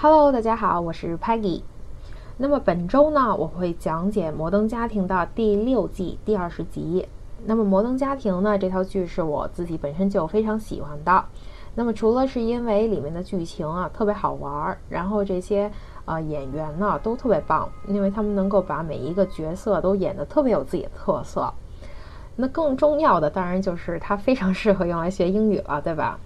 Hello，大家好，我是 Peggy。那么本周呢，我会讲解《摩登家庭》的第六季第二十集。那么《摩登家庭》呢，这套剧是我自己本身就非常喜欢的。那么除了是因为里面的剧情啊特别好玩儿，然后这些呃演员呢都特别棒，因为他们能够把每一个角色都演得特别有自己的特色。那更重要的当然就是它非常适合用来学英语了，对吧？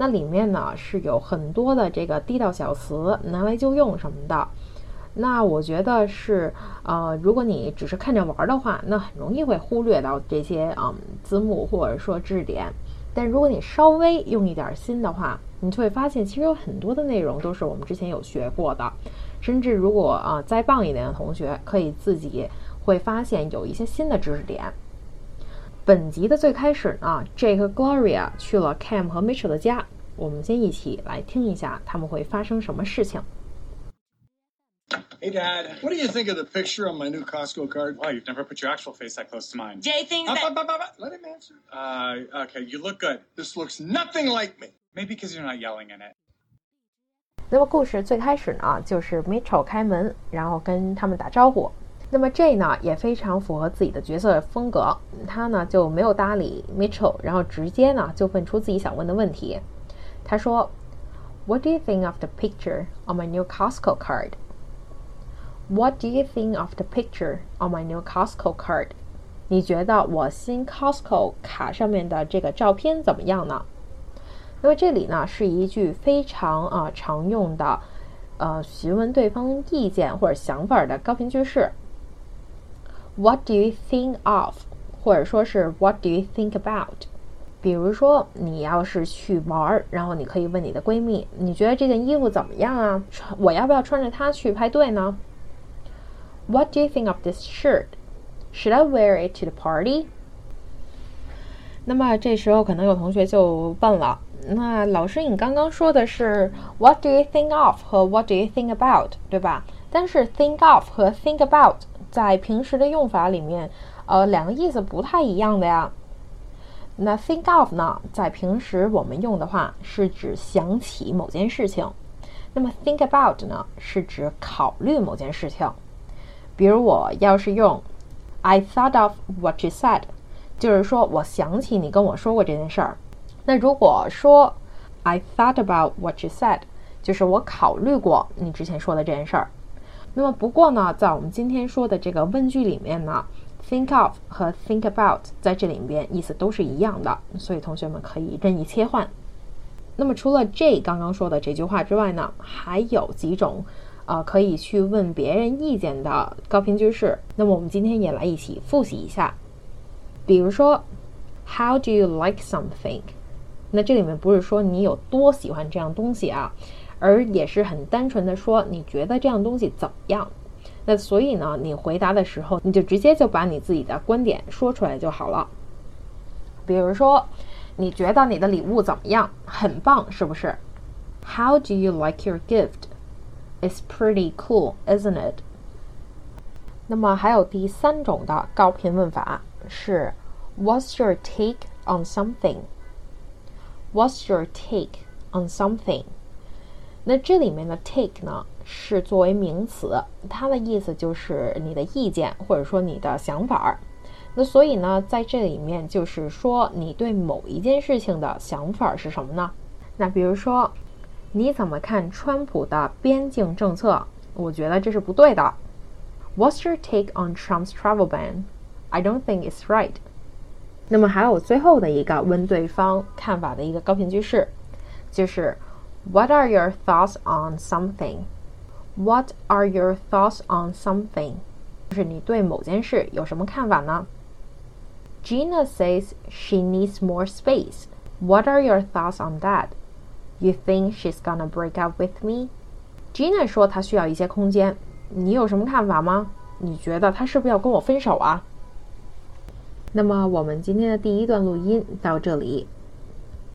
那里面呢是有很多的这个地道小词，拿来就用什么的。那我觉得是，呃，如果你只是看着玩的话，那很容易会忽略到这些嗯字幕或者说知识点。但如果你稍微用一点心的话，你就会发现其实有很多的内容都是我们之前有学过的。甚至如果啊再棒一点的同学，可以自己会发现有一些新的知识点。本集的最开始呢，Jake Gloria 去了 Cam 和 Mitchell 的家。我们先一起来听一下他们会发生什么事情。Hey, Dad. What do you think of the picture on my new Costco card? Wow, you've never put your actual face that close to mine. Jay thinks Up, that. up, up, up, up. Let him answer. Uh, okay, you look good. This looks nothing like me. Maybe because you're not yelling in it. 那么故事最开始呢，就是 Mitchell 开门，然后跟他们打招呼。那么 J 呢也非常符合自己的角色风格，他呢就没有搭理 Mitchell，然后直接呢就问出自己想问的问题。他说：“What do you think of the picture on my new Costco card? What do you think of the picture on my new Costco card? 你觉得我新 Costco 卡上面的这个照片怎么样呢？”那么这里呢是一句非常啊常用的，呃询问对方意见或者想法的高频句式。What do you think of？或者说是 What do you think about？比如说你要是去玩儿，然后你可以问你的闺蜜，你觉得这件衣服怎么样啊？我要不要穿着它去派对呢？What do you think of this shirt? Should I wear it to the party? 那么这时候可能有同学就问了，那老师你刚刚说的是 What do you think of 和 What do you think about，对吧？但是 think of 和 think about 在平时的用法里面，呃，两个意思不太一样的呀。那 think of 呢，在平时我们用的话是指想起某件事情，那么 think about 呢，是指考虑某件事情。比如我要是用 I thought of what you said，就是说我想起你跟我说过这件事儿。那如果说 I thought about what you said，就是我考虑过你之前说的这件事儿。那么不过呢，在我们今天说的这个问句里面呢，think of 和 think about 在这里面意思都是一样的，所以同学们可以任意切换。那么除了 J 刚刚说的这句话之外呢，还有几种呃可以去问别人意见的高频句式。那么我们今天也来一起复习一下。比如说，How do you like something？那这里面不是说你有多喜欢这样东西啊。而也是很单纯的说，你觉得这样东西怎么样？那所以呢，你回答的时候，你就直接就把你自己的观点说出来就好了。比如说，你觉得你的礼物怎么样？很棒，是不是？How do you like your gift? It's pretty cool, isn't it? 那么还有第三种的高频问法是 What's your take on something? What's your take on something? 那这里面的 take 呢，是作为名词，它的意思就是你的意见或者说你的想法儿。那所以呢，在这里面就是说你对某一件事情的想法是什么呢？那比如说，你怎么看川普的边境政策？我觉得这是不对的。What's your take on Trump's travel ban? I don't think it's right. 那么还有最后的一个问对方看法的一个高频句式，就是。What are your thoughts on something? What are your thoughts on something? 就是你对某件事有什么看法呢？Gina says she needs more space. What are your thoughts on that? You think she's gonna break up with me? Gina 说她需要一些空间，你有什么看法吗？你觉得她是不是要跟我分手啊？那么我们今天的第一段录音到这里